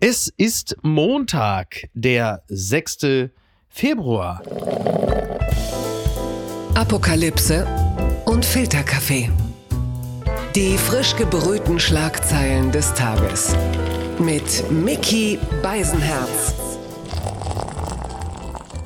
Es ist Montag, der 6. Februar. Apokalypse und Filterkaffee. Die frisch gebrühten Schlagzeilen des Tages. Mit Mickey Beisenherz.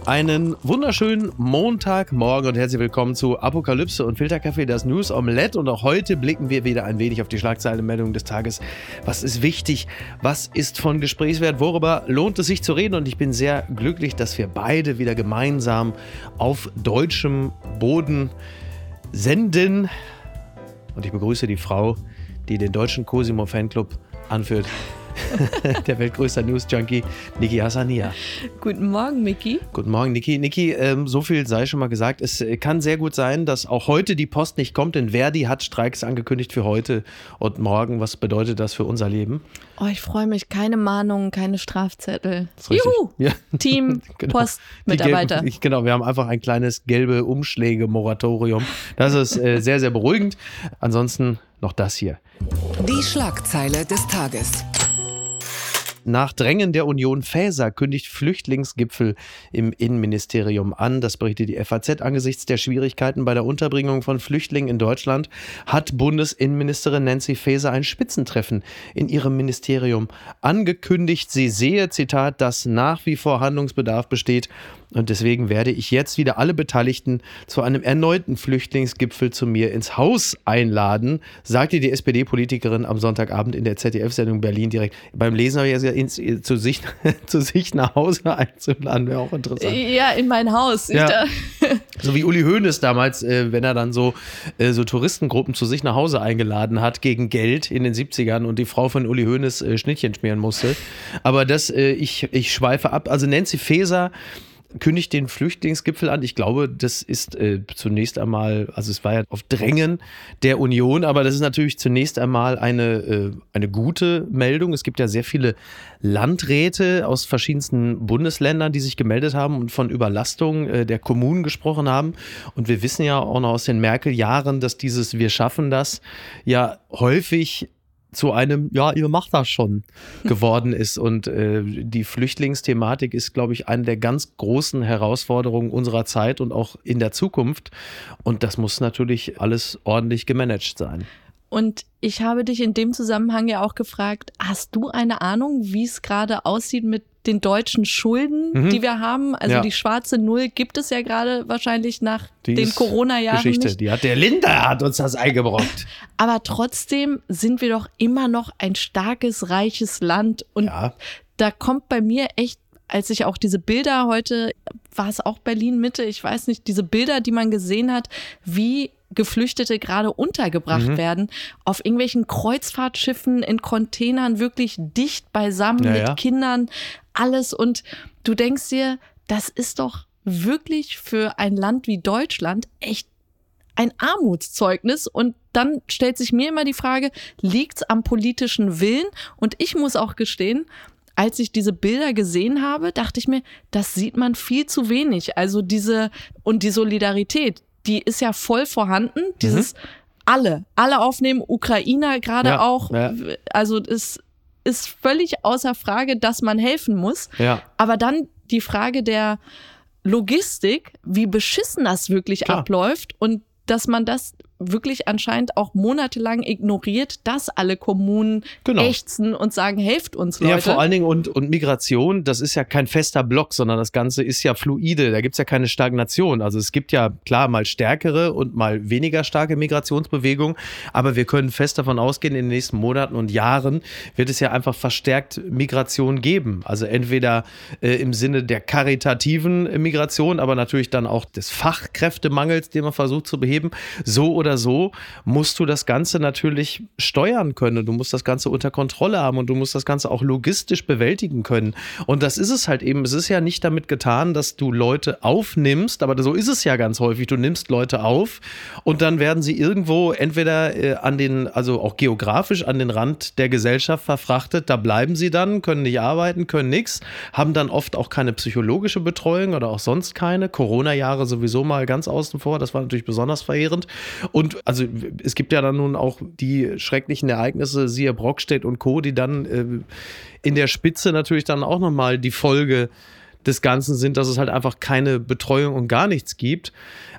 Einen wunderschönen Montagmorgen und herzlich willkommen zu Apokalypse und Filterkaffee, das News Omelette. Und auch heute blicken wir wieder ein wenig auf die Schlagzeilenmeldungen des Tages. Was ist wichtig? Was ist von Gesprächswert? Worüber lohnt es sich zu reden? Und ich bin sehr glücklich, dass wir beide wieder gemeinsam auf deutschem Boden senden. Und ich begrüße die Frau, die den deutschen Cosimo Fanclub anführt. der weltgrößte News-Junkie Niki Hassania. Guten Morgen, Miki. Guten Morgen, Niki. Niki, ähm, so viel sei schon mal gesagt. Es äh, kann sehr gut sein, dass auch heute die Post nicht kommt, denn Verdi hat Streiks angekündigt für heute und morgen. Was bedeutet das für unser Leben? Oh, ich freue mich. Keine Mahnungen, keine Strafzettel. Juhu! Ja. Team genau. Postmitarbeiter. Genau, wir haben einfach ein kleines gelbe Umschläge-Moratorium. Das ist äh, sehr, sehr beruhigend. Ansonsten noch das hier. Die Schlagzeile des Tages. Nach Drängen der Union Faeser kündigt Flüchtlingsgipfel im Innenministerium an. Das berichtet die FAZ. Angesichts der Schwierigkeiten bei der Unterbringung von Flüchtlingen in Deutschland hat Bundesinnenministerin Nancy Faeser ein Spitzentreffen in ihrem Ministerium angekündigt. Sie sehe, Zitat, dass nach wie vor Handlungsbedarf besteht und deswegen werde ich jetzt wieder alle Beteiligten zu einem erneuten Flüchtlingsgipfel zu mir ins Haus einladen, sagte die SPD-Politikerin am Sonntagabend in der ZDF-Sendung Berlin direkt. Beim Lesen habe ich ja ins, zu, sich, zu sich nach Hause einzuladen, wäre auch interessant. Ja, in mein Haus. Ja. So wie Uli Hoeneß damals, äh, wenn er dann so, äh, so Touristengruppen zu sich nach Hause eingeladen hat gegen Geld in den 70ern und die Frau von Uli Hoeneß äh, Schnittchen schmieren musste. Aber das, ich, ich schweife ab. Also Nancy Faeser kündigt den Flüchtlingsgipfel an. Ich glaube, das ist äh, zunächst einmal, also es war ja auf Drängen der Union, aber das ist natürlich zunächst einmal eine, äh, eine gute Meldung. Es gibt ja sehr viele Landräte aus verschiedensten Bundesländern, die sich gemeldet haben und von Überlastung äh, der Kommunen gesprochen haben. Und wir wissen ja auch noch aus den Merkel-Jahren, dass dieses Wir schaffen das ja häufig zu einem, ja, ihr macht das schon geworden ist. Und äh, die Flüchtlingsthematik ist, glaube ich, eine der ganz großen Herausforderungen unserer Zeit und auch in der Zukunft. Und das muss natürlich alles ordentlich gemanagt sein. Und ich habe dich in dem Zusammenhang ja auch gefragt, hast du eine Ahnung, wie es gerade aussieht mit den deutschen Schulden, mhm. die wir haben? Also ja. die schwarze Null gibt es ja gerade wahrscheinlich nach die den Corona-Jahren. Geschichte, nicht. die hat der Linda hat uns das eingebrockt. Aber trotzdem sind wir doch immer noch ein starkes, reiches Land. Und ja. da kommt bei mir echt als ich auch diese Bilder heute, war es auch Berlin Mitte, ich weiß nicht, diese Bilder, die man gesehen hat, wie Geflüchtete gerade untergebracht mhm. werden, auf irgendwelchen Kreuzfahrtschiffen in Containern wirklich dicht beisammen ja, mit ja. Kindern, alles. Und du denkst dir, das ist doch wirklich für ein Land wie Deutschland echt ein Armutszeugnis. Und dann stellt sich mir immer die Frage, liegt es am politischen Willen? Und ich muss auch gestehen, als ich diese Bilder gesehen habe, dachte ich mir, das sieht man viel zu wenig. Also diese und die Solidarität, die ist ja voll vorhanden. Dieses mhm. alle, alle aufnehmen, Ukrainer gerade ja, auch. Ja. Also es ist völlig außer Frage, dass man helfen muss. Ja. Aber dann die Frage der Logistik, wie beschissen das wirklich Klar. abläuft und dass man das wirklich anscheinend auch monatelang ignoriert, dass alle Kommunen genau. ächzen und sagen, helft uns Leute. Ja, vor allen Dingen und, und Migration, das ist ja kein fester Block, sondern das Ganze ist ja fluide, da gibt es ja keine Stagnation. Also es gibt ja klar mal stärkere und mal weniger starke Migrationsbewegungen, aber wir können fest davon ausgehen, in den nächsten Monaten und Jahren wird es ja einfach verstärkt Migration geben. Also entweder äh, im Sinne der karitativen Migration, aber natürlich dann auch des Fachkräftemangels, den man versucht zu beheben, so oder oder so musst du das Ganze natürlich steuern können. Du musst das Ganze unter Kontrolle haben und du musst das Ganze auch logistisch bewältigen können. Und das ist es halt eben. Es ist ja nicht damit getan, dass du Leute aufnimmst, aber so ist es ja ganz häufig. Du nimmst Leute auf und dann werden sie irgendwo entweder äh, an den, also auch geografisch an den Rand der Gesellschaft verfrachtet. Da bleiben sie dann, können nicht arbeiten, können nichts, haben dann oft auch keine psychologische Betreuung oder auch sonst keine. Corona-Jahre sowieso mal ganz außen vor. Das war natürlich besonders verheerend. Und also es gibt ja dann nun auch die schrecklichen Ereignisse, siehe Brockstedt und Co., die dann äh, in der Spitze natürlich dann auch nochmal die Folge des Ganzen sind, dass es halt einfach keine Betreuung und gar nichts gibt.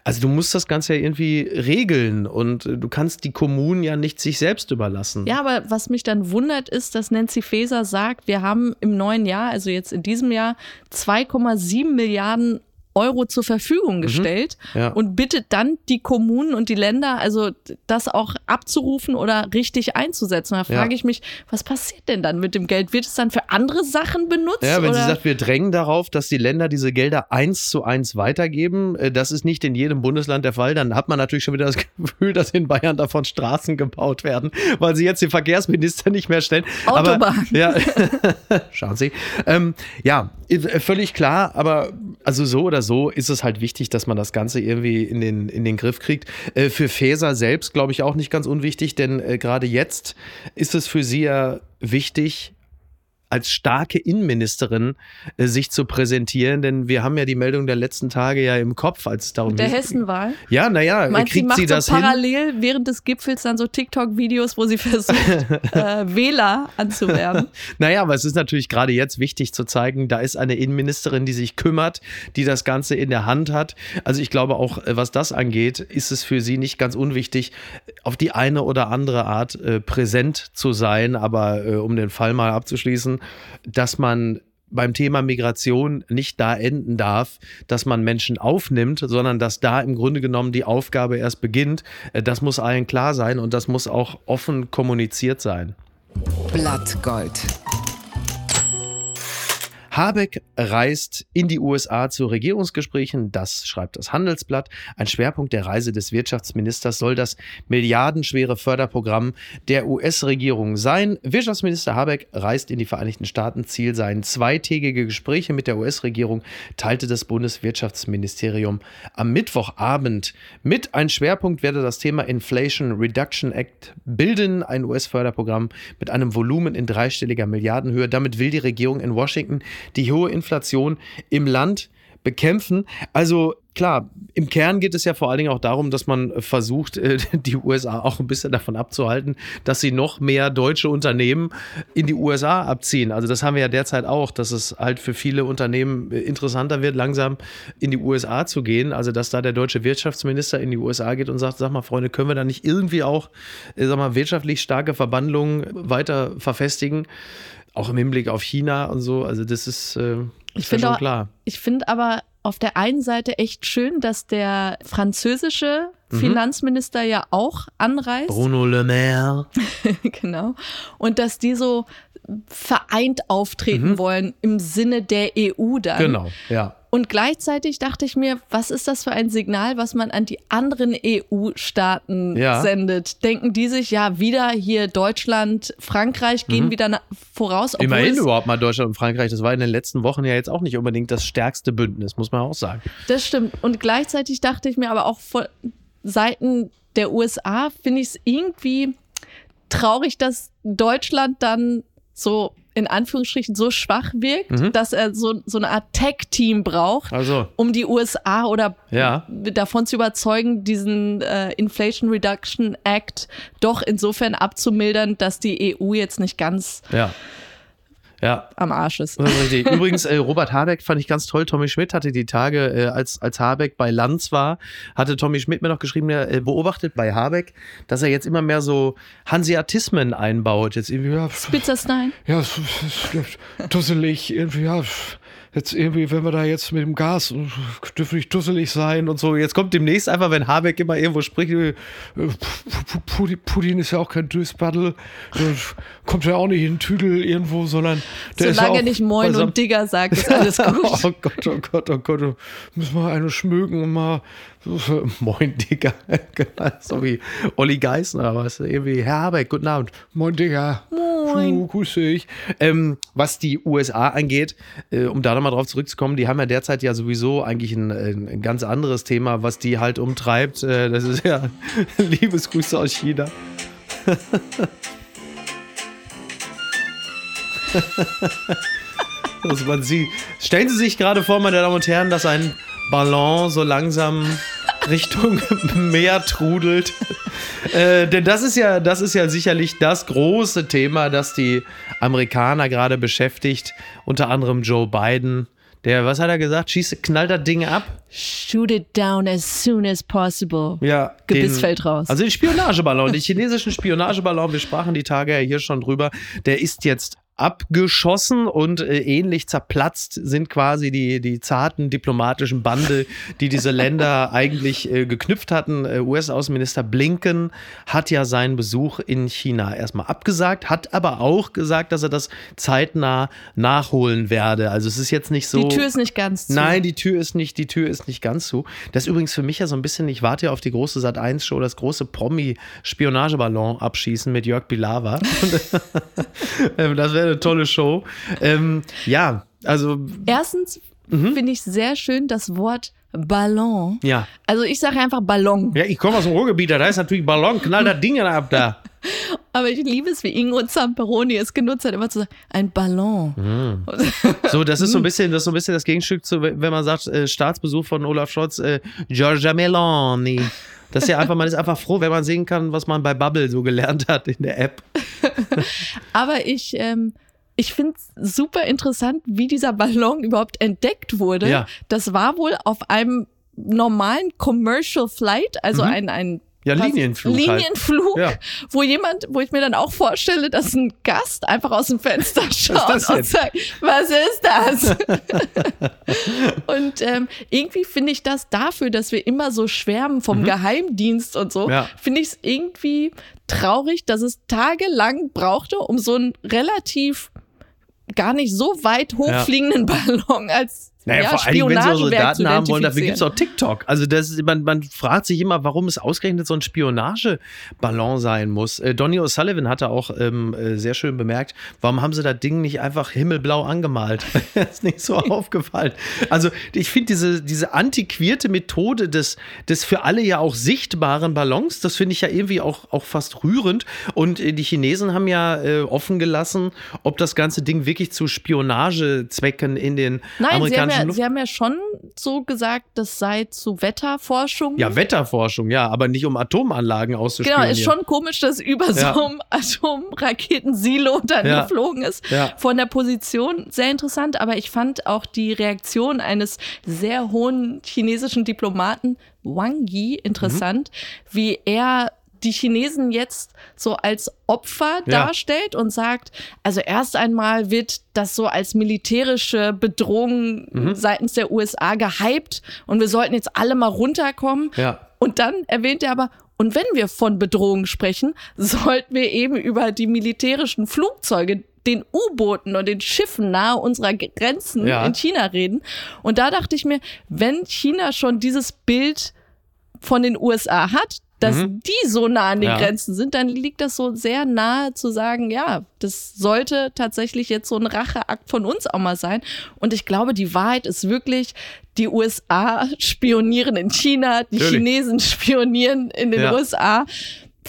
Also du musst das Ganze ja irgendwie regeln und du kannst die Kommunen ja nicht sich selbst überlassen. Ja, aber was mich dann wundert, ist, dass Nancy Faeser sagt, wir haben im neuen Jahr, also jetzt in diesem Jahr, 2,7 Milliarden Euro zur Verfügung mhm. gestellt mhm, ja. und bittet dann die Kommunen und die Länder, also das auch abzurufen oder richtig einzusetzen. Da frage ja. ich mich, was passiert denn dann mit dem Geld? Wird es dann für andere Sachen benutzt? Ja, wenn oder? sie sagt, wir drängen darauf, dass die Länder diese Gelder eins zu eins weitergeben, äh, das ist nicht in jedem Bundesland der Fall, dann hat man natürlich schon wieder das Gefühl, dass in Bayern davon Straßen gebaut werden, weil sie jetzt den Verkehrsminister nicht mehr stellen. Autobahn. Aber, ja, schauen Sie. Ähm, ja, völlig klar, aber also so oder so ist es halt wichtig, dass man das Ganze irgendwie in den, in den Griff kriegt. Äh, für Faeser selbst glaube ich auch nicht ganz unwichtig, denn äh, gerade jetzt ist es für sie ja wichtig, als starke Innenministerin äh, sich zu präsentieren, denn wir haben ja die Meldung der letzten Tage ja im Kopf, als es darum Mit der Hessenwahl? Ja, naja, Meinst, kriegt sie, macht sie das so parallel hin? während des Gipfels dann so TikTok-Videos, wo sie versucht, äh, Wähler anzuwerben? naja, aber es ist natürlich gerade jetzt wichtig zu zeigen, da ist eine Innenministerin, die sich kümmert, die das Ganze in der Hand hat. Also ich glaube auch, äh, was das angeht, ist es für sie nicht ganz unwichtig, auf die eine oder andere Art äh, präsent zu sein. Aber äh, um den Fall mal abzuschließen, dass man beim Thema Migration nicht da enden darf, dass man Menschen aufnimmt, sondern dass da im Grunde genommen die Aufgabe erst beginnt. Äh, das muss allen klar sein und das muss auch offen kommuniziert sein. Blattgold. Habeck reist in die USA zu Regierungsgesprächen, das schreibt das Handelsblatt. Ein Schwerpunkt der Reise des Wirtschaftsministers soll das milliardenschwere Förderprogramm der US-Regierung sein. Wirtschaftsminister Habeck reist in die Vereinigten Staaten. Ziel seien zweitägige Gespräche mit der US-Regierung, teilte das Bundeswirtschaftsministerium am Mittwochabend mit. Ein Schwerpunkt werde das Thema Inflation Reduction Act bilden, ein US-Förderprogramm mit einem Volumen in dreistelliger Milliardenhöhe. Damit will die Regierung in Washington die hohe Inflation im Land bekämpfen. Also klar, im Kern geht es ja vor allen Dingen auch darum, dass man versucht, äh, die USA auch ein bisschen davon abzuhalten, dass sie noch mehr deutsche Unternehmen in die USA abziehen. Also das haben wir ja derzeit auch, dass es halt für viele Unternehmen äh, interessanter wird, langsam in die USA zu gehen. Also dass da der deutsche Wirtschaftsminister in die USA geht und sagt, sag mal, Freunde, können wir da nicht irgendwie auch, äh, sag mal, wirtschaftlich starke Verbandlungen weiter verfestigen? Auch im Hinblick auf China und so. Also das ist, äh, ist ja schon klar. Ich finde aber auf der einen Seite echt schön, dass der französische mhm. Finanzminister ja auch anreist. Bruno Le Maire. genau. Und dass die so vereint auftreten mhm. wollen im Sinne der EU dann. Genau, ja. Und gleichzeitig dachte ich mir, was ist das für ein Signal, was man an die anderen EU-Staaten ja. sendet? Denken die sich, ja, wieder hier Deutschland, Frankreich gehen mhm. wieder voraus? Immerhin überhaupt mal Deutschland und Frankreich. Das war in den letzten Wochen ja jetzt auch nicht unbedingt das stärkste Bündnis, muss man auch sagen. Das stimmt. Und gleichzeitig dachte ich mir aber auch von Seiten der USA finde ich es irgendwie traurig, dass Deutschland dann so in Anführungsstrichen so schwach wirkt, mhm. dass er so, so eine Art Tech-Team braucht, also. um die USA oder ja. davon zu überzeugen, diesen äh, Inflation Reduction Act doch insofern abzumildern, dass die EU jetzt nicht ganz ja ja. am Arsch ist. Übrigens, äh, Robert Habeck fand ich ganz toll. Tommy Schmidt hatte die Tage, äh, als, als Habeck bei Lanz war, hatte Tommy Schmidt mir noch geschrieben, er äh, beobachtet bei Habeck, dass er jetzt immer mehr so Hanseatismen einbaut. Jetzt irgendwie, ja, Spitzerstein. Ja, dusselig, irgendwie, ja jetzt irgendwie, wenn wir da jetzt mit dem Gas, dürfen nicht dusselig sein und so. Jetzt kommt demnächst einfach, wenn Habeck immer irgendwo spricht, äh, Putin ist ja auch kein Dösbaddel, kommt ja auch nicht in den Tüdel irgendwo, sondern der Solange ist ja nicht Moin und Digger sagt, ist alles gut. oh Gott, oh Gott, oh Gott, müssen wir eine schmögen und mal Moin, Digga. so wie Olli Geissner, was? Irgendwie, Herr Habeck, guten Abend. Moin, Digga. Moin. grüß dich. Ähm, was die USA angeht, äh, um da nochmal drauf zurückzukommen, die haben ja derzeit ja sowieso eigentlich ein, ein ganz anderes Thema, was die halt umtreibt. Äh, das ist ja Liebesgrüße aus China. also man sieht, stellen Sie sich gerade vor, meine Damen und Herren, dass ein Ballon so langsam Richtung Meer trudelt. Äh, denn das ist ja, das ist ja sicherlich das große Thema, das die Amerikaner gerade beschäftigt. Unter anderem Joe Biden. Der, was hat er gesagt? Schießt, knallt das Ding ab? Shoot it down as soon as possible. Ja. Gebiss den- fällt raus. Also den Spionageballon, den chinesischen Spionageballon, wir sprachen die Tage ja hier schon drüber, der ist jetzt abgeschossen und äh, ähnlich zerplatzt sind quasi die, die zarten diplomatischen Bande, die diese Länder eigentlich äh, geknüpft hatten. Äh, US-Außenminister Blinken hat ja seinen Besuch in China erstmal abgesagt, hat aber auch gesagt, dass er das zeitnah nachholen werde. Also es ist jetzt nicht so. Die Tür ist nicht ganz zu. Nein, die Tür ist nicht, die Tür ist nicht ganz zu. Das ist übrigens für mich ja so ein bisschen, ich warte ja auf die große Sat 1 Show, das große Promi-Spionageballon abschießen mit Jörg Pilawa. Ähm, das wäre eine tolle Show. Ähm, ja, also Erstens Mhm. finde ich sehr schön das Wort Ballon. ja. Also ich sage einfach Ballon. Ja, ich komme aus dem Ruhrgebiet, da ist natürlich Ballon, knall das Ding ab da. Aber ich liebe es, wie Ingo Zamperoni es genutzt hat, immer zu sagen, ein Ballon. Mhm. So, das ist so ein bisschen, das ist so ein bisschen das Gegenstück zu, wenn man sagt, äh, Staatsbesuch von Olaf Scholz, äh, Giorgia Meloni. Das ist ja einfach, man ist einfach froh, wenn man sehen kann, was man bei Bubble so gelernt hat in der App. Aber ich, ähm, ich finde es super interessant, wie dieser Ballon überhaupt entdeckt wurde. Ja. Das war wohl auf einem normalen Commercial Flight, also ein, ein Mhm. Ja, Linienflug halt. Linienflug, Ja. wo jemand, wo ich mir dann auch vorstelle, dass ein Gast einfach aus dem Fenster schaut und sagt, was ist das? und ähm, irgendwie finde ich das dafür, dass wir immer so schwärmen vom Geheimdienst und so, Mhm. Ja. finde ich es irgendwie traurig, dass es tagelang brauchte, um so einen relativ gar nicht so weit hochfliegenden Ballon als Naja, ja, vor allem, wenn sie unsere Spionagewerk Daten zu haben wollen, dafür gibt es auch TikTok. Also das, ist- man, man fragt sich immer, warum es ausgerechnet so ein Spionageballon sein muss. Äh, Donny O'Sullivan hatte auch ähm, äh, sehr schön bemerkt, warum haben sie das Ding nicht einfach himmelblau angemalt? das ist nicht so aufgefallen. Also ich finde diese, diese antiquierte Methode des, des für alle ja auch sichtbaren Ballons, das finde ich ja irgendwie auch, auch fast rührend. Und äh, die Chinesen haben ja äh, offen gelassen, ob das ganze Ding wirklich zu Spionagezwecken in den Nein, amerikanischen ja, Luft sie haben ja schon so gesagt, das sei zu Wetterforschung. Ja, Wetterforschung, ja, aber nicht um Atomanlagen Genau, auszuspionieren. ist schon komisch, dass über Ja. so einem Atomraketensilo dann Ja. geflogen ist. Ja. Von der Position sehr interessant, aber ich fand auch die Reaktion eines sehr hohen chinesischen Diplomaten Wang Yi interessant, Mhm. wie er die Chinesen jetzt so als Opfer Ja. darstellt und sagt, also erst einmal wird das so als militärische Bedrohung Mhm. seitens der USA gehypt und wir sollten jetzt alle mal runterkommen. Ja. Und dann erwähnt er aber, und wenn wir von Bedrohung sprechen, sollten wir eben über die militärischen Flugzeuge, den U-Booten und den Schiffen nahe unserer Grenzen Ja. in China reden. Und da dachte ich mir, wenn China schon dieses Bild von den USA hat, dass die so nah an den Mhm. Ja. Grenzen sind, dann liegt das so sehr nahe zu sagen, ja, das sollte tatsächlich jetzt so ein Racheakt von uns auch mal sein. Und ich glaube, die Wahrheit ist wirklich, die USA spionieren in China, die Natürlich. Chinesen spionieren in den Ja. USA.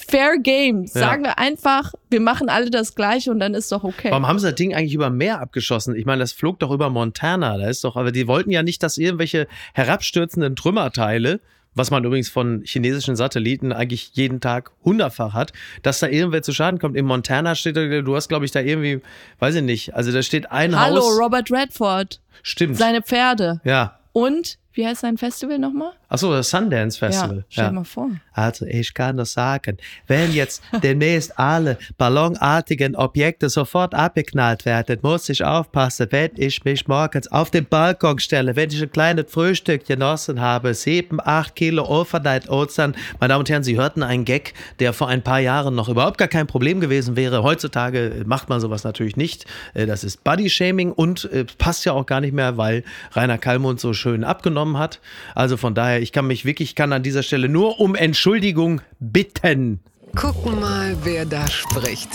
Fair Game. Ja. Sagen wir einfach, wir machen alle das Gleiche und dann ist doch okay. Warum haben sie das Ding eigentlich über Meer abgeschossen? Ich meine, das flog doch über Montana. Da ist doch, aber die wollten ja nicht, dass irgendwelche herabstürzenden Trümmerteile, was man übrigens von chinesischen Satelliten eigentlich jeden Tag hundertfach hat, dass da irgendwer zu Schaden kommt. In Montana steht, da- du hast, glaube ich, da irgendwie, weiß ich nicht, also da steht ein Hallo, Haus. Robert Redford, Stimmt. seine Pferde. ja. Und, wie heißt sein Festival nochmal? Achso, das Sundance Festival. Ja, stell dir mal vor. Also ich kann das sagen, wenn jetzt demnächst alle ballonartigen Objekte sofort abgeknallt werden, muss ich aufpassen, wenn ich mich morgens auf den Balkon stelle, wenn ich ein kleines Frühstück genossen habe, sieben, acht Kilo Overnight Oats dann. Meine Damen und Herren, Sie hörten einen Gag, der vor ein paar Jahren noch überhaupt gar kein Problem gewesen wäre. Heutzutage macht man sowas natürlich nicht. Äh, Das ist Body-Shaming und äh, passt ja auch gar nicht mehr, weil Rainer Kallmund so schön abgenommen hat. Also von daher, ich kann mich wirklich, ich kann an dieser Stelle nur um Entschuldigung bitten. Gucken mal, wer da spricht.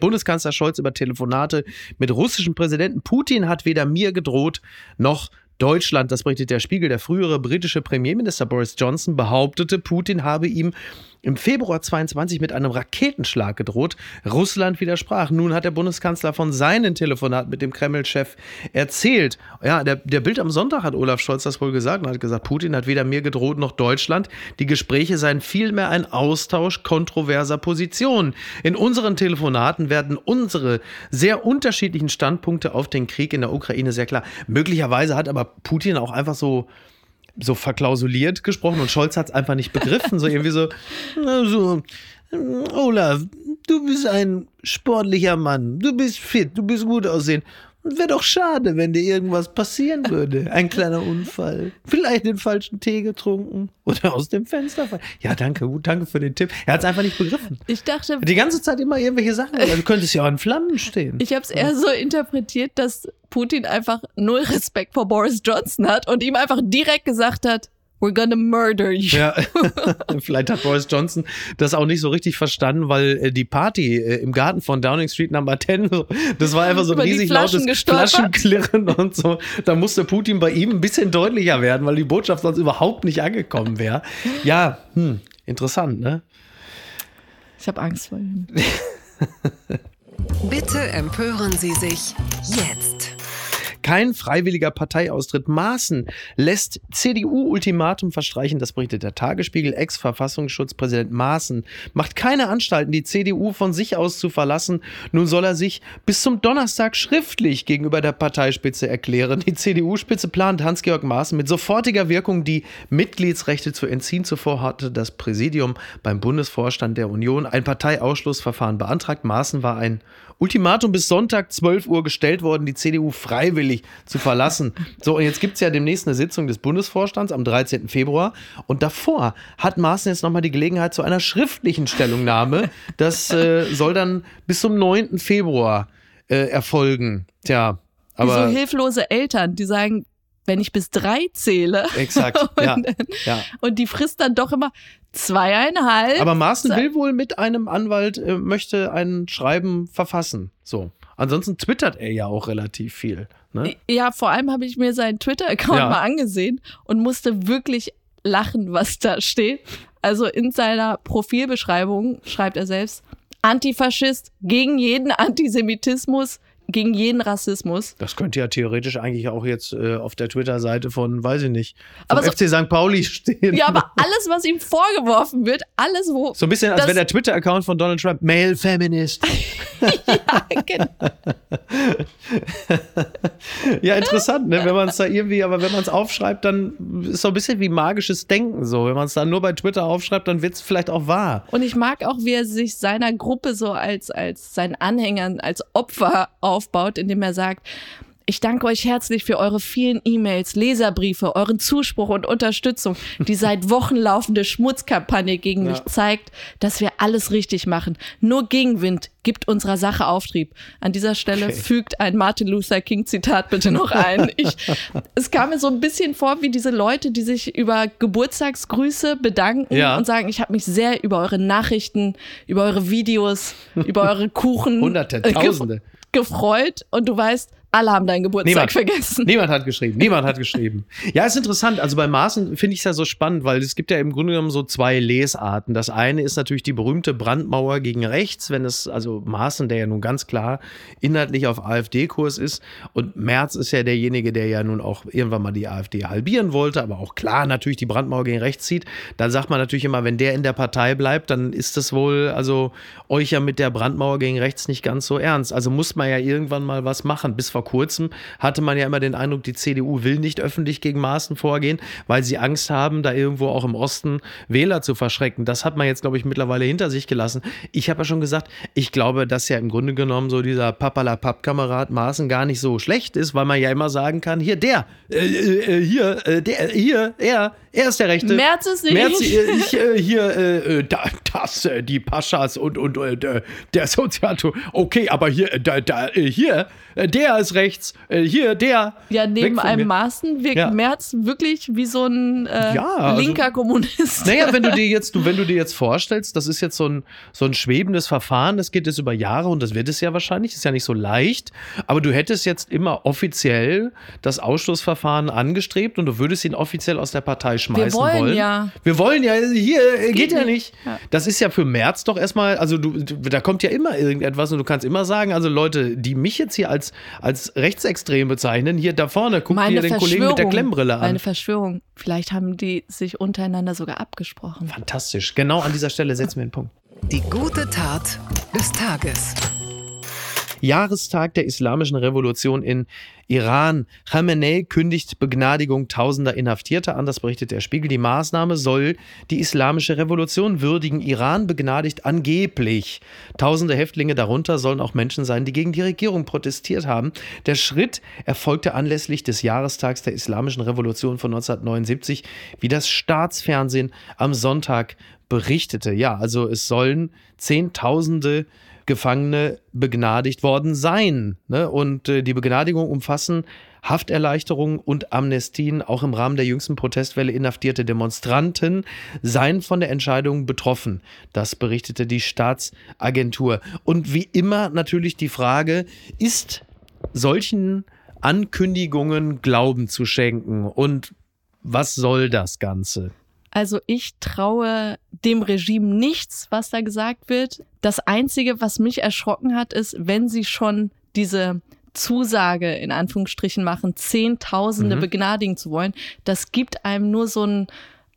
Bundeskanzler Scholz über Telefonate mit russischem Präsidenten Putin hat weder mir gedroht noch Deutschland, das berichtet der Spiegel, der frühere britische Premierminister Boris Johnson behauptete, Putin habe ihm im Februar 22 mit einem Raketenschlag gedroht. Russland widersprach. Nun hat der Bundeskanzler von seinen Telefonaten mit dem Kreml-Chef erzählt. Ja, der, der Bild am Sonntag hat Olaf Scholz das wohl gesagt und hat gesagt, Putin hat weder mir gedroht noch Deutschland. Die Gespräche seien vielmehr ein Austausch kontroverser Positionen. In unseren Telefonaten werden unsere sehr unterschiedlichen Standpunkte auf den Krieg in der Ukraine sehr klar. Möglicherweise hat aber Putin auch einfach so so verklausuliert gesprochen und Scholz hat es einfach nicht begriffen. So irgendwie so, so, Olaf, du bist ein sportlicher Mann, du bist fit, du bist gut aussehen. Wäre doch schade, wenn dir irgendwas passieren würde. Ein kleiner Unfall. Vielleicht den falschen Tee getrunken oder aus dem Fenster fallen. Ja, danke, gut, danke für den Tipp. Er hat es einfach nicht begriffen. Ich dachte. Die ganze Zeit immer irgendwelche Sachen. Du könntest ja auch in Flammen stehen. Ich habe es eher so interpretiert, dass Putin einfach null Respekt vor Boris Johnson hat und ihm einfach direkt gesagt hat, We're gonna murder you. Ja, vielleicht hat Boris Johnson das auch nicht so richtig verstanden, weil äh, die Party äh, im Garten von Downing Street Number 10, das war einfach so ein riesig lautes Flaschenklirren und so. Da musste Putin bei ihm ein bisschen deutlicher werden, weil die Botschaft sonst überhaupt nicht angekommen wäre. Ja, hm, interessant, ne? Ich habe Angst vor ihm. Bitte empören Sie sich jetzt. Kein freiwilliger Parteiaustritt. Maaßen lässt CDU-Ultimatum verstreichen. Das berichtet der Tagesspiegel. Ex-Verfassungsschutzpräsident Maaßen macht keine Anstalten, die CDU von sich aus zu verlassen. Nun soll er sich bis zum Donnerstag schriftlich gegenüber der Parteispitze erklären. Die CDU-Spitze plant Hans-Georg Maaßen mit sofortiger Wirkung die Mitgliedsrechte zu entziehen. Zuvor hatte das Präsidium beim Bundesvorstand der Union ein Parteiausschlussverfahren beantragt. Maaßen war ein Ultimatum bis Sonntag 12 Uhr gestellt worden, die CDU freiwillig zu verlassen. So, und jetzt gibt es ja demnächst eine Sitzung des Bundesvorstands am 13. Februar. Und davor hat Maaßen jetzt nochmal die Gelegenheit zu einer schriftlichen Stellungnahme. Das äh, soll dann bis zum 9. Februar äh, erfolgen. Tja, aber. Wie so hilflose Eltern, die sagen, wenn ich bis drei zähle. Exakt. und, ja, ja. und die frisst dann doch immer zweieinhalb. Aber Maaßen will wohl mit einem Anwalt, äh, möchte ein Schreiben verfassen. So. Ansonsten twittert er ja auch relativ viel. Ne? Ja, vor allem habe ich mir seinen Twitter-Account ja. mal angesehen und musste wirklich lachen, was da steht. Also in seiner Profilbeschreibung schreibt er selbst, Antifaschist gegen jeden Antisemitismus, gegen jeden Rassismus. Das könnte ja theoretisch eigentlich auch jetzt äh, auf der Twitter-Seite von, weiß ich nicht, vom so, FC St. Pauli stehen. Ja, aber alles, was ihm vorgeworfen wird, alles, wo. So ein bisschen, als wäre der Twitter-Account von Donald Trump Male Feminist. ja, genau. ja, interessant, ne? wenn man es da irgendwie, aber wenn man es aufschreibt, dann ist so ein bisschen wie magisches Denken so. Wenn man es dann nur bei Twitter aufschreibt, dann wird es vielleicht auch wahr. Und ich mag auch, wie er sich seiner Gruppe so als, als seinen Anhängern, als Opfer aufbaut, indem er sagt, ich danke euch herzlich für eure vielen E-Mails, Leserbriefe, euren Zuspruch und Unterstützung. Die seit Wochen laufende Schmutzkampagne gegen ja. mich zeigt, dass wir alles richtig machen. Nur Gegenwind gibt unserer Sache Auftrieb. An dieser Stelle okay. fügt ein Martin Luther King Zitat bitte noch ein. Ich, es kam mir so ein bisschen vor wie diese Leute, die sich über Geburtstagsgrüße bedanken ja. und sagen, ich habe mich sehr über eure Nachrichten, über eure Videos, über eure Kuchen Hunderte, Tausende gefreut und du weißt, alle haben deinen Geburtstag niemand, vergessen. Niemand hat geschrieben. Niemand hat geschrieben. Ja, ist interessant. Also bei Maaßen finde ich es ja so spannend, weil es gibt ja im Grunde genommen so zwei Lesarten. Das eine ist natürlich die berühmte Brandmauer gegen rechts, wenn es, also Maaßen, der ja nun ganz klar inhaltlich auf AfD-Kurs ist. Und Merz ist ja derjenige, der ja nun auch irgendwann mal die AfD halbieren wollte, aber auch klar natürlich die Brandmauer gegen rechts zieht. Dann sagt man natürlich immer, wenn der in der Partei bleibt, dann ist das wohl, also euch ja mit der Brandmauer gegen rechts nicht ganz so ernst. Also muss man ja irgendwann mal was machen. Bis vor kurzem hatte man ja immer den Eindruck, die CDU will nicht öffentlich gegen Maßen vorgehen, weil sie Angst haben, da irgendwo auch im Osten Wähler zu verschrecken. Das hat man jetzt, glaube ich, mittlerweile hinter sich gelassen. Ich habe ja schon gesagt, ich glaube, dass ja im Grunde genommen so dieser Papala-Papp-Kamerad Maßen gar nicht so schlecht ist, weil man ja immer sagen kann, hier, der, äh, äh, hier, äh, der, hier, er, er ist der Rechte. Merz ist nicht. Merz, ich, äh, hier, äh, da, das, äh, die Paschas und, und der Soziator. Okay, aber hier, da, da, hier, der ist rechts, äh, hier, der. Ja, neben einem mir. Maaßen wirkt Ja. Merz wirklich wie so ein äh, Ja, also- linker Kommunist. Naja, wenn du dir jetzt, du, wenn du dir jetzt vorstellst, das ist jetzt so ein, so ein schwebendes Verfahren, das geht jetzt über Jahre und das wird es ja wahrscheinlich, ist ja nicht so leicht, aber du hättest jetzt immer offiziell das Ausschlussverfahren angestrebt und du würdest ihn offiziell aus der Partei schmeißen wollen ja. Wir wollen ja, hier, äh, geht, ja nicht. Ja. Das ist ja für März doch erstmal, also du, da kommt ja immer irgendetwas und du kannst immer sagen, also Leute, die mich jetzt hier als, als rechtsextrem bezeichnen, hier da vorne, guck dir den Kollegen mit der Klemmbrille an. Meine Verschwörung. Vielleicht haben die sich untereinander sogar abgesprochen. Fantastisch. Genau an dieser Stelle setzen wir den Punkt. Die gute Tat des Tages. Jahrestag der Islamischen Revolution in Iran. Khamenei kündigt Begnadigung tausender Inhaftierter an, das berichtet der Spiegel. Die Maßnahme soll die Islamische Revolution würdigen. Iran begnadigt angeblich. Tausende Häftlinge darunter sollen auch Menschen sein, die gegen die Regierung protestiert haben. Der Schritt erfolgte anlässlich des Jahrestags der Islamischen Revolution von 1979, wie das Staatsfernsehen am Sonntag berichtete. Ja, also es sollen Zehntausende Gefangene begnadigt worden sein. Ne? Und äh, die Begnadigung umfassen Hafterleichterungen und Amnestien. Auch im Rahmen der jüngsten Protestwelle inhaftierte Demonstranten seien von der Entscheidung betroffen. Das berichtete die Staatsagentur. Und wie immer natürlich die Frage, ist solchen Ankündigungen Glauben zu schenken? Und was soll das Ganze? Also ich traue dem Regime nichts, was da gesagt wird. Das Einzige, was mich erschrocken hat, ist, wenn sie schon diese Zusage in Anführungsstrichen machen, Zehntausende Mhm. begnadigen zu wollen, das gibt einem nur so einen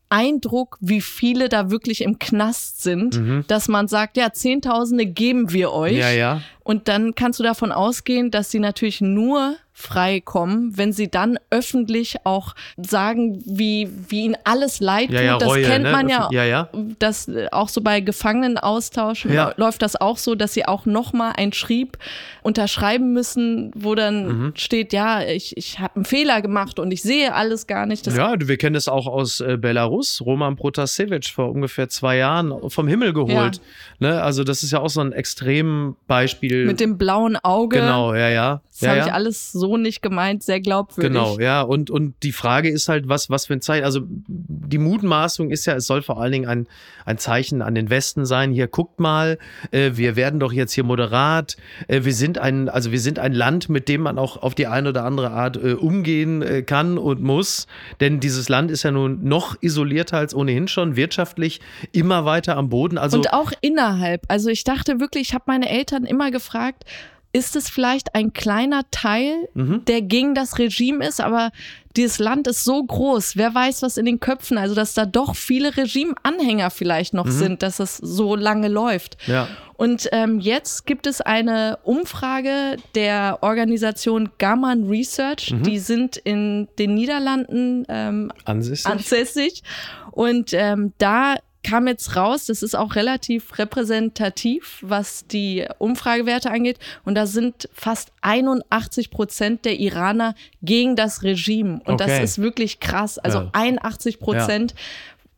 Eindruck, wie viele da wirklich im Knast sind, dass man sagt, ja, Zehntausende geben wir euch. Mhm. Ja, ja. Und dann kannst du davon ausgehen, dass sie natürlich nur freikommen, wenn sie dann öffentlich auch sagen, wie, wie ihnen alles leid tut. Ja, ja, das Reue, kennt ne? man ja, Ja, ja. Das äh, auch so bei Gefangenenaustauschen Ja. läuft das auch so, dass sie auch nochmal ein Schrieb unterschreiben müssen, wo dann Mhm. steht, ja, ich, ich habe einen Fehler gemacht und ich sehe alles gar nicht. Das ja, wir kennen es auch aus äh, Belarus. Roman Protasevich vor ungefähr zwei Jahren vom Himmel geholt. Ne? Also das ist ja auch so ein Extrembeispiel. mit dem blauen Auge. Genau, ja, ja. Das ja, habe ja. ich alles so nicht gemeint, sehr glaubwürdig. Genau, ja. Und, und die Frage ist halt, was, was für ein Zeichen. Also die Mutmaßung ist ja, es soll vor allen Dingen ein, ein Zeichen an den Westen sein. Hier, guckt mal, äh, wir werden doch jetzt hier moderat. Äh, wir sind ein, also wir sind ein Land, mit dem man auch auf die eine oder andere Art äh, umgehen äh, kann und muss. Denn dieses Land ist ja nun noch isolierter als ohnehin schon, wirtschaftlich immer weiter am Boden. Also und auch innerhalb. Also ich dachte wirklich, ich habe meine Eltern immer gefragt, ist es vielleicht ein kleiner Teil, Mhm. der gegen das Regime ist, aber dieses Land ist so groß, wer weiß, was in den Köpfen, also dass da doch viele Regimeanhänger vielleicht noch sind, dass es so lange läuft. Mhm. Ja. Und ähm, jetzt gibt es eine Umfrage der Organisation Gammon Research, Mhm. die sind in den Niederlanden ähm, ansichtig. ansässig. Und ähm, da kam jetzt raus, das ist auch relativ repräsentativ, was die Umfragewerte angeht. Und da sind fast 81 Prozent der Iraner gegen das Regime. Und das Okay. ist wirklich krass. Also Ja. 81 Prozent.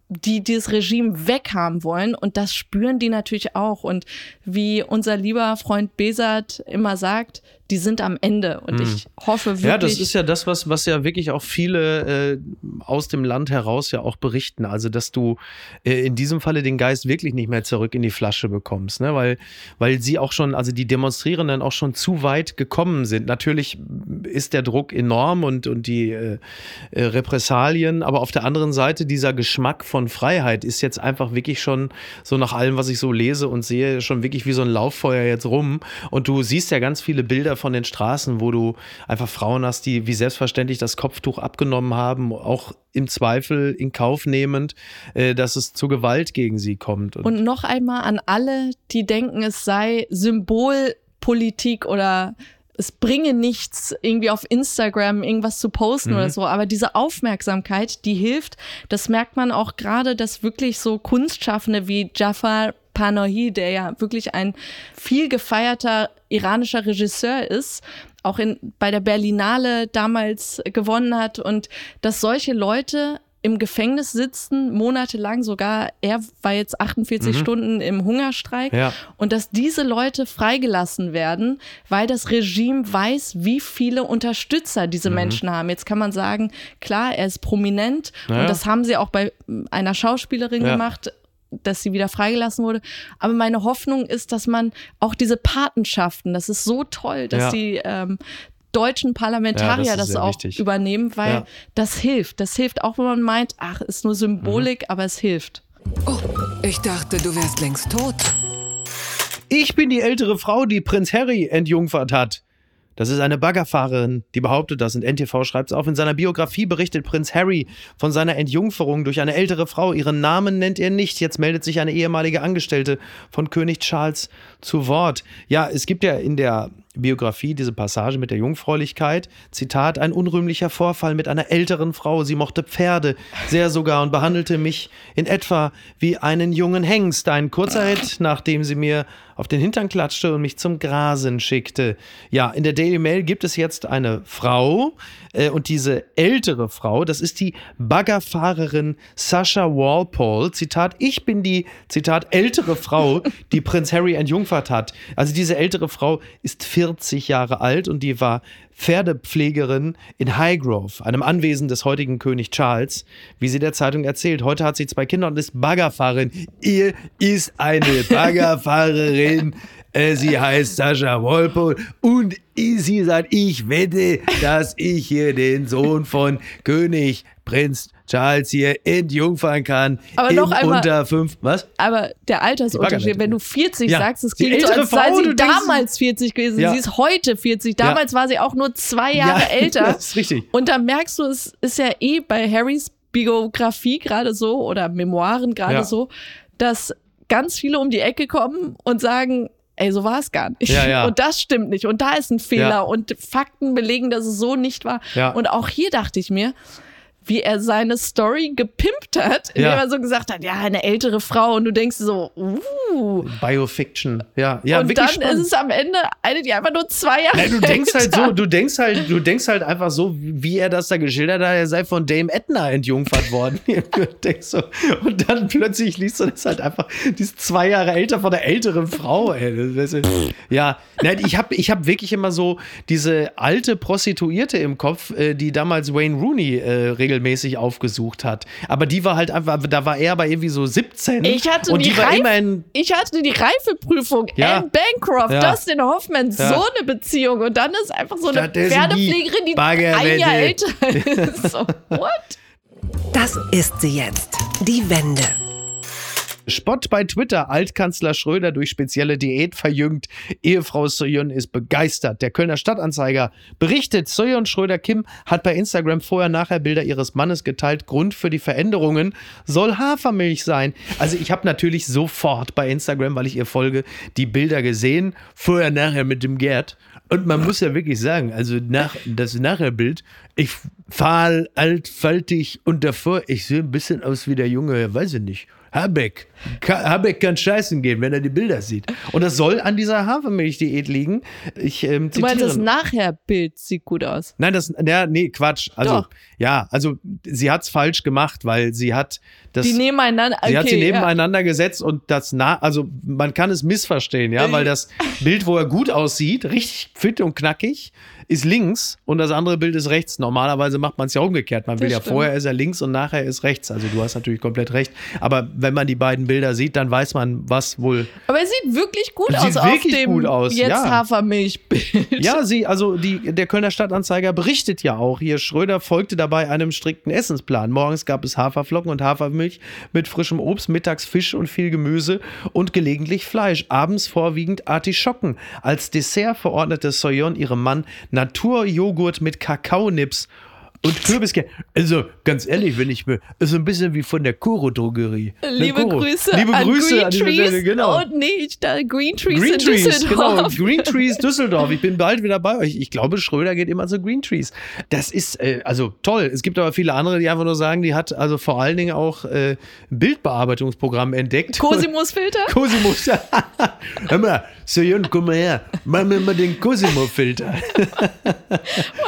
Die dieses Regime weghaben wollen und das spüren die natürlich auch. Und wie unser lieber Freund Besat immer sagt, die sind am Ende. Und ich hoffe wirklich. Hm. Ja, das ist ja das, was, was ja wirklich auch viele äh, aus dem Land heraus ja auch berichten. Also, dass du äh, in diesem Falle den Geist wirklich nicht mehr zurück in die Flasche bekommst, ne? Weil, weil sie auch schon, also die Demonstrierenden auch schon zu weit gekommen sind. Natürlich ist der Druck enorm und, und die äh, äh, Repressalien, aber auf der anderen Seite dieser Geschmack von Freiheit ist jetzt einfach wirklich schon so nach allem, was ich so lese und sehe, schon wirklich wie so ein Lauffeuer jetzt rum. Und du siehst ja ganz viele Bilder von den Straßen, wo du einfach Frauen hast, die wie selbstverständlich das Kopftuch abgenommen haben, auch im Zweifel in Kauf nehmend, äh, dass es zu Gewalt gegen sie kommt. Und, Und noch einmal an alle, die denken, es sei Symbolpolitik oder es bringe nichts, irgendwie auf Instagram irgendwas zu posten Mhm. oder so. Aber diese Aufmerksamkeit, die hilft. Das merkt man auch gerade, dass wirklich so Kunstschaffende wie Jafar Panahi, der ja wirklich ein viel gefeierter iranischer Regisseur ist, auch in, bei der Berlinale damals gewonnen hat und dass solche Leute im Gefängnis sitzen, monatelang sogar. Er war jetzt 48 Stunden im Hungerstreik. Ja. Und dass diese Leute freigelassen werden, weil das Regime weiß, wie viele Unterstützer diese Mhm. Menschen haben. Jetzt kann man sagen, klar, er ist prominent Ja. und das haben sie auch bei einer Schauspielerin Ja. gemacht dass sie wieder freigelassen wurde. Aber meine Hoffnung ist, dass man auch diese Patenschaften, das ist so toll, dass Ja. die ähm, deutschen Parlamentarier Ja, das das, auch wichtig. übernehmen, weil Ja. das hilft. Das hilft auch, wenn man meint, ach, ist nur Symbolik, Mhm. aber es hilft. Oh, ich dachte, du wärst längst tot. Ich bin die ältere Frau, die Prinz Harry entjungfert hat. Das ist eine Baggerfahrerin, die behauptet das und NTV schreibt es auf. In seiner Biografie berichtet Prinz Harry von seiner Entjungferung durch eine ältere Frau. Ihren Namen nennt er nicht. Jetzt meldet sich eine ehemalige Angestellte von König Charles zu Wort. Ja, es gibt ja in der Biografie diese Passage mit der Jungfräulichkeit. Zitat, ein unrühmlicher Vorfall mit einer älteren Frau. Sie mochte Pferde sehr sogar und behandelte mich in etwa wie einen jungen Hengst. Ein kurzer Ritt, nachdem sie mir auf den Hintern klatschte und mich zum Grasen schickte. Ja, in der Daily Mail gibt es jetzt eine Frau äh, und diese ältere Frau, das ist die Baggerfahrerin Sascha Walpole. Zitat, ich bin die, Zitat, ältere Frau, die Prinz Harry entjungfert hat. Also diese ältere Frau ist 40 Jahre alt und die war Pferdepflegerin in Highgrove, einem Anwesen des heutigen König Charles, wie sie der Zeitung erzählt. Heute hat sie zwei Kinder und ist Baggerfahrerin. Ihr ist eine Baggerfahrerin. Äh, Sie heißt Sascha Walpole und sie sagt, ich wette, dass ich hier den Sohn von König Prinz Charles hier entjungfern kann. Aber in noch einmal- unter fünf. Was? Aber der Altersunterschied, wenn du 40 Ja. sagst, es klingt so, als sei sie damals 40 gewesen. Ja. Sie ist heute 40. Damals war sie auch nur zwei Jahre Ja, älter. das ist richtig. Und da merkst du, es ist ja eh bei Harrys Biografie gerade so oder Memoiren gerade Ja. so, dass ganz viele um die Ecke kommen und sagen, ey, so war es gar nicht. Ja, ja. Und das stimmt nicht. Und da ist ein Fehler. Ja. Und Fakten belegen, dass es so nicht war. Ja. Und auch hier dachte ich mir, wie er seine Story gepimpt hat, indem Ja. er so gesagt hat, ja, eine ältere Frau und du denkst so, uh. Biofiction. Ja, ja und dann spannend. ist es am Ende eine, die einfach nur zwei Jahre Nein, du denkst halt älter so, du denkst halt, du denkst halt einfach so, wie er das da geschildert hat, er sei von Dame Edna entjungfert worden. Und dann plötzlich liest du das halt einfach, die ist zwei Jahre älter von der älteren Frau, ey. Ja, nein, ich habe ich hab wirklich immer so diese alte Prostituierte im Kopf, äh, die damals Wayne Rooney äh, regelmäßig aufgesucht hat. Aber die war halt einfach, da war er aber irgendwie so 17. Ich hatte und die, die war Reif immerhin ich hatte die Reifeprüfung. Ja. Anne Bancroft, Ja. Dustin Hoffman, Ja. so eine Beziehung. Und dann ist einfach so eine die Pferdepflegerin, die ein Baggerwette. Jahr älter ist. So, what? Das ist sie jetzt. Die Wende. Spott bei Twitter, Altkanzler Schröder durch spezielle Diät verjüngt. Ehefrau Soyeon ist begeistert. Der Kölner Stadtanzeiger berichtet, Soyeon Schröder-Kim hat bei Instagram vorher-nachher Bilder ihres Mannes geteilt. Grund für die Veränderungen soll Hafermilch sein. Also ich habe natürlich sofort bei Instagram, weil ich ihr folge, die Bilder gesehen. Vorher-nachher mit dem Gerd. Und man muss ja wirklich sagen, also nach, das Nachherbild, ich fahl, alt, faltig und davor, ich sehe ein bisschen aus wie der Junge, weiß ich nicht, Habeck. Ka Habeck kann scheißen gehen, wenn er die Bilder sieht. Und das soll an dieser Hafermilch-Diät liegen. Ich ähm, Du meinst, das. Nachher-Bild sieht gut aus. Nein, das, ja, nee, Quatsch. Also, Doch. ja, also sie hat es falsch gemacht, weil sie hat das. Die nebeneinander. Okay, Sie hat sie ja. nebeneinander gesetzt und das na, also man kann es missverstehen, ja, weil das Bild, wo er gut aussieht, richtig fit und knackig, ist links und das andere Bild ist rechts. Normalerweise macht man es ja umgekehrt. Man will Das ja stimmt. vorher ist er links und nachher ist rechts. Also du hast natürlich komplett recht. Aber wenn man die beiden Bilder sieht, dann weiß man, was wohl. Aber es sieht wirklich gut aus sieht auf wirklich dem gut aus, jetzt ja. Hafermilchbild. Ja, sie, also die, der Kölner Stadtanzeiger berichtet ja auch hier, Schröder folgte dabei einem strikten Essensplan. Morgens gab es Haferflocken und Hafermilch mit frischem Obst, mittags Fisch und viel Gemüse und gelegentlich Fleisch. Abends vorwiegend Artischocken. Als Dessert verordnete Soyon ihrem Mann Naturjoghurt mit Kakaonips und Kürbiskern. Also, ganz ehrlich, wenn ich mir, ist so ein bisschen wie von der Koro-Drogerie. Der Liebe Koro. Grüße Liebe an Grüße Green an Trees Stelle, genau. und nicht da Green Trees Green in Trees, genau. Düsseldorf. Green Trees Düsseldorf. Ich bin bald wieder bei euch. Ich glaube, Schröder geht immer zu Green Trees. Das ist äh, also toll. Es gibt aber viele andere, die einfach nur sagen, die hat also vor allen Dingen auch äh, ein Bildbearbeitungsprogramm entdeckt. Cosimus Filter? Cosimo. Hör mal, Soyon, komm mal her. Mach mir mal den Cosimo-Filter.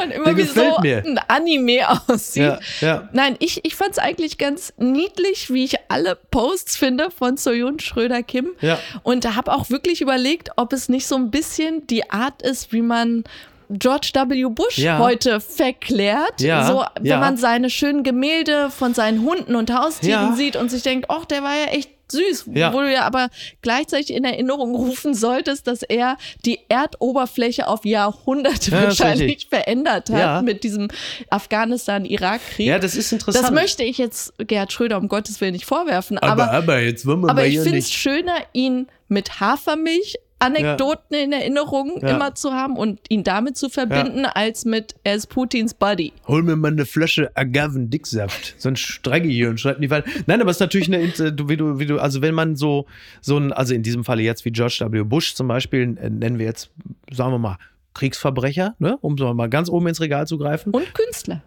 Und immer Der wie gefällt so mir. ein Anime Anime aussieht. Ja, ja. Nein, ich, ich fand es eigentlich ganz niedlich, wie ich alle Posts finde von Soyun Schröder-Kim. Ja. Und da habe auch wirklich überlegt, ob es nicht so ein bisschen die Art ist, wie man George W. Bush Ja. heute verklärt. Ja, So, wenn ja. man seine schönen Gemälde von seinen Hunden und Haustieren sieht und sich denkt, ach, der war ja echt süß. Ja. Wo du ja aber gleichzeitig in Erinnerung rufen solltest, dass er die Erdoberfläche auf Jahrhunderte Ja, wahrscheinlich verändert hat Ja. mit diesem Afghanistan-Irak-Krieg. Ja, das ist interessant. Das möchte ich jetzt Gerhard Schröder um Gottes Willen nicht vorwerfen, aber, aber, aber jetzt wollen wir aber mal ich finde es schöner, ihn mit Hafermilch Anekdoten in Erinnerung Ja. immer zu haben und ihn damit zu verbinden, als mit er ist Putins Buddy. Hol mir mal eine Flasche Agavendicksaft. Sonst strecke ich hier und schreibe nicht weiter. Nein, aber es ist natürlich eine, wie du, wie du, also wenn man so, so ein, also in diesem Falle jetzt wie George W. Bush zum Beispiel, nennen wir jetzt, sagen wir mal, Kriegsverbrecher, ne? um so mal ganz oben ins Regal zu greifen. Und Künstler.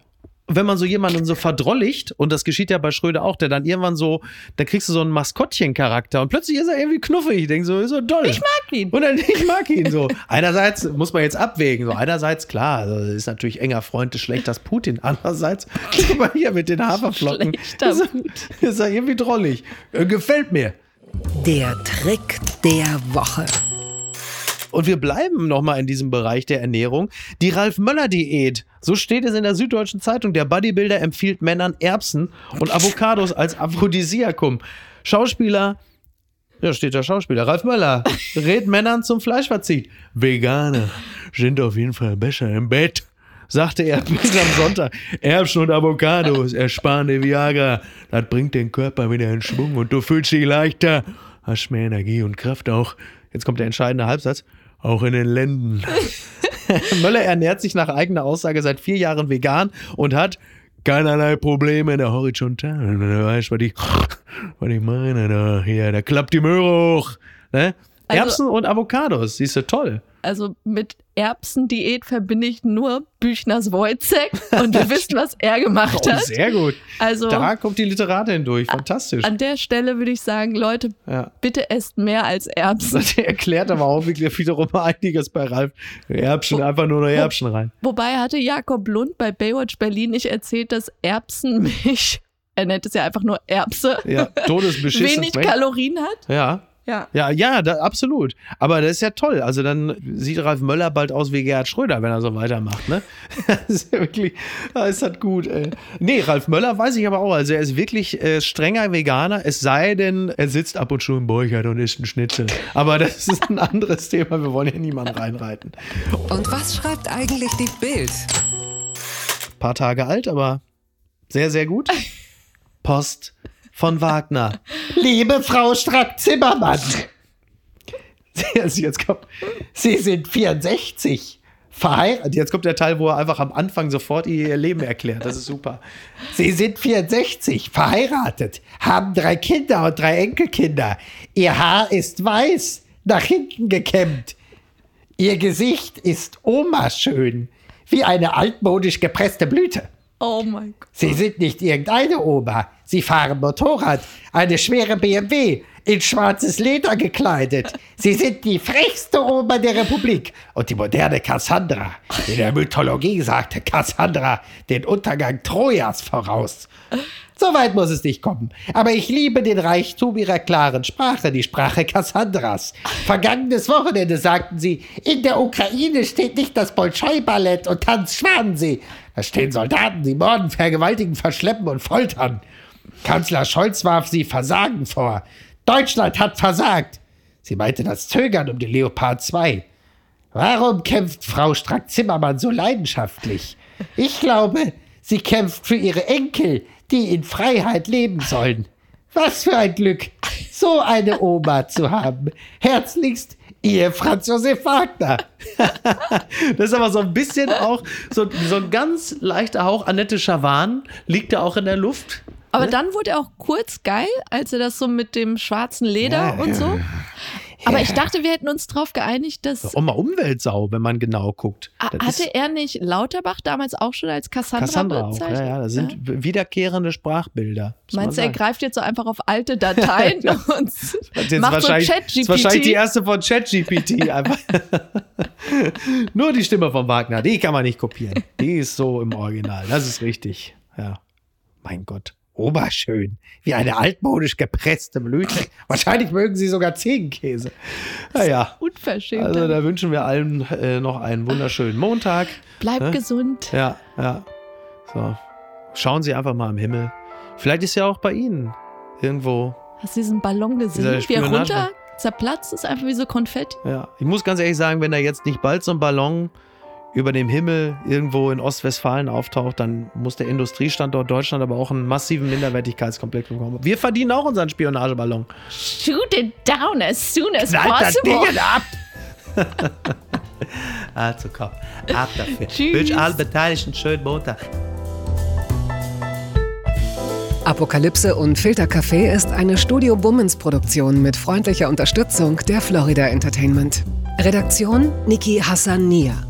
Wenn man so jemanden so verdrolligt, und das geschieht ja bei Schröder auch, der dann irgendwann so, dann kriegst du so einen Maskottchen-Charakter und plötzlich ist er irgendwie knuffig. Ich denke so, ist so toll. Ich mag ihn. Und dann, ich mag ihn so. Einerseits muss man jetzt abwägen. So, einerseits, klar, also ist natürlich enger Freund des Schlechters Putin. Andererseits, guck mal hier mit den Haferflocken. Schlechter ist, er- ist er irgendwie drollig. Äh, gefällt mir. Der Trick der Woche. Und wir bleiben nochmal in diesem Bereich der Ernährung. Die Ralf-Möller-Diät. So steht es in der Süddeutschen Zeitung. Der Bodybuilder empfiehlt Männern Erbsen und Avocados als Aphrodisiakum. Schauspieler, ja, steht da Schauspieler. Ralf Möller rät Männern zum Fleischverzicht. Veganer sind auf jeden Fall besser im Bett, sagte er bis am Sonntag. Erbsen und Avocados ersparen die Viagra. Das bringt den Körper wieder in Schwung und du fühlst dich leichter. Hast mehr Energie und Kraft auch. Jetzt kommt der entscheidende Halbsatz. Auch in den Lenden. Möller ernährt sich nach eigener Aussage seit vier Jahren vegan und hat keinerlei Probleme in der Horizontalen. Du weißt, was ich, was ich meine. Da, hier, da klappt die Möhre hoch. Ne? Also- Erbsen und Avocados, siehst du, toll. Also mit Erbsendiät verbinde ich nur Büchners Wojcek und wir wissen, was er gemacht Oh, hat. sehr gut. Also Da kommt die Literatin durch, fantastisch. an der Stelle würde ich sagen, Leute, Ja. bitte esst mehr als Erbsen. Das erklärt aber auch wirklich wiederum einiges bei Ralf. Erbsen, einfach nur noch Erbsen rein. Wobei hatte Jakob Lund bei Baywatch Berlin nicht erzählt, dass Erbsenmilch, er nennt es ja einfach nur Erbse, Ja, wenig Kalorien hat. Ja. Ja. Ja, ja, da, absolut. Aber das ist ja toll. Also dann sieht Ralf Möller bald aus wie Gerhard Schröder, wenn er so weitermacht, ne? Das ist ja wirklich, das ist halt gut, ey. Nee, Ralf Möller weiß ich aber auch. Also er ist wirklich äh, strenger Veganer, es sei denn, er sitzt ab und zu im Burchard und isst einen Schnitzel. Aber das ist ein anderes Thema. Wir wollen hier niemanden reinreiten. Und was schreibt eigentlich die Bild? paar Tage alt, aber sehr, sehr gut. Post von Wagner. Liebe Frau Strack-Zimmermann. Jetzt kommt, Sie sind 64. Verheiratet. Jetzt kommt der Teil, wo er einfach am Anfang sofort ihr Leben erklärt. Das ist super. Sie sind 64, verheiratet, haben drei Kinder und drei Enkelkinder. Ihr Haar ist weiß, nach hinten gekämmt. Ihr Gesicht ist Oma-schön, wie eine altmodisch gepresste Blüte. Oh mein Gott. Sie sind nicht irgendeine Oma. Sie fahren Motorrad, eine schwere BMW, in schwarzes Leder gekleidet. Sie sind die frechste Oma der Republik und die moderne Cassandra. In der Mythologie sagte Cassandra den Untergang Trojas voraus. So weit muss es nicht kommen. Aber ich liebe den Reichtum ihrer klaren Sprache, die Sprache Cassandras. Vergangenes Wochenende sagten sie, in der Ukraine steht nicht das Bolschoi-Ballett und Tanz Schwanensee. Da stehen Soldaten, die morden, vergewaltigen, verschleppen und foltern. Kanzler Scholz warf sie Versagen vor. Deutschland hat versagt. Sie meinte das Zögern um die Leopard 2. Warum kämpft Frau Strack-Zimmermann so leidenschaftlich? Ich glaube, sie kämpft für ihre Enkel, die in Freiheit leben sollen. Was für ein Glück, so eine Oma zu haben. Herzlichst, ihr Franz Josef Wagner. das ist aber so ein bisschen auch, so, so ein ganz leichter Hauch. Annette Schawan liegt da auch in der Luft. Aber dann wurde er auch kurz geil, als er das so mit dem schwarzen Leder Ja, und so. Aber ich dachte, wir hätten uns darauf geeinigt, dass. Auch mal Umweltsau, wenn man genau guckt. Das Hatte er nicht Lauterbach damals auch schon als Cassandra, Cassandra auch. bezeichnet? Ja, ja, das sind wiederkehrende Sprachbilder. Meinst du, er greift jetzt so einfach auf alte Dateien und macht so wahrscheinlich, das ist wahrscheinlich die Chat-GPT? erste von ChatGPT. einfach. Nur die Stimme von Wagner, die kann man nicht kopieren. Die ist so im Original. Das ist richtig. Ja. Mein Gott. Oberschön. Wie eine altmodisch gepresste Blüte. Wahrscheinlich mögen sie sogar Ziegenkäse. Naja. Unverschämt. Also da wünschen wir allen äh, noch einen wunderschönen Montag. Bleib ne? gesund. Ja, ja. So. Schauen Sie einfach mal im Himmel. Vielleicht ist ja auch bei Ihnen irgendwo. Hast du diesen Ballon gesehen? Wie er runter zerplatzt ist, einfach wie so Konfetti. Ja. Ich muss ganz ehrlich sagen, wenn da jetzt nicht bald so ein Ballon über dem Himmel irgendwo in Ostwestfalen auftaucht, dann muss der Industriestandort Deutschland aber auch einen massiven Minderwertigkeitskomplex bekommen. Wir verdienen auch unseren Spionageballon. Shoot it down as soon as Knallt das possible. Ding ab! also komm, ab dafür. Tschüss. Wünsch allen Beteiligten einen schönen Montag. Apokalypse und Filtercafé ist eine Studio Bummens Produktion mit freundlicher Unterstützung der Florida Entertainment. Redaktion Niki Hassania.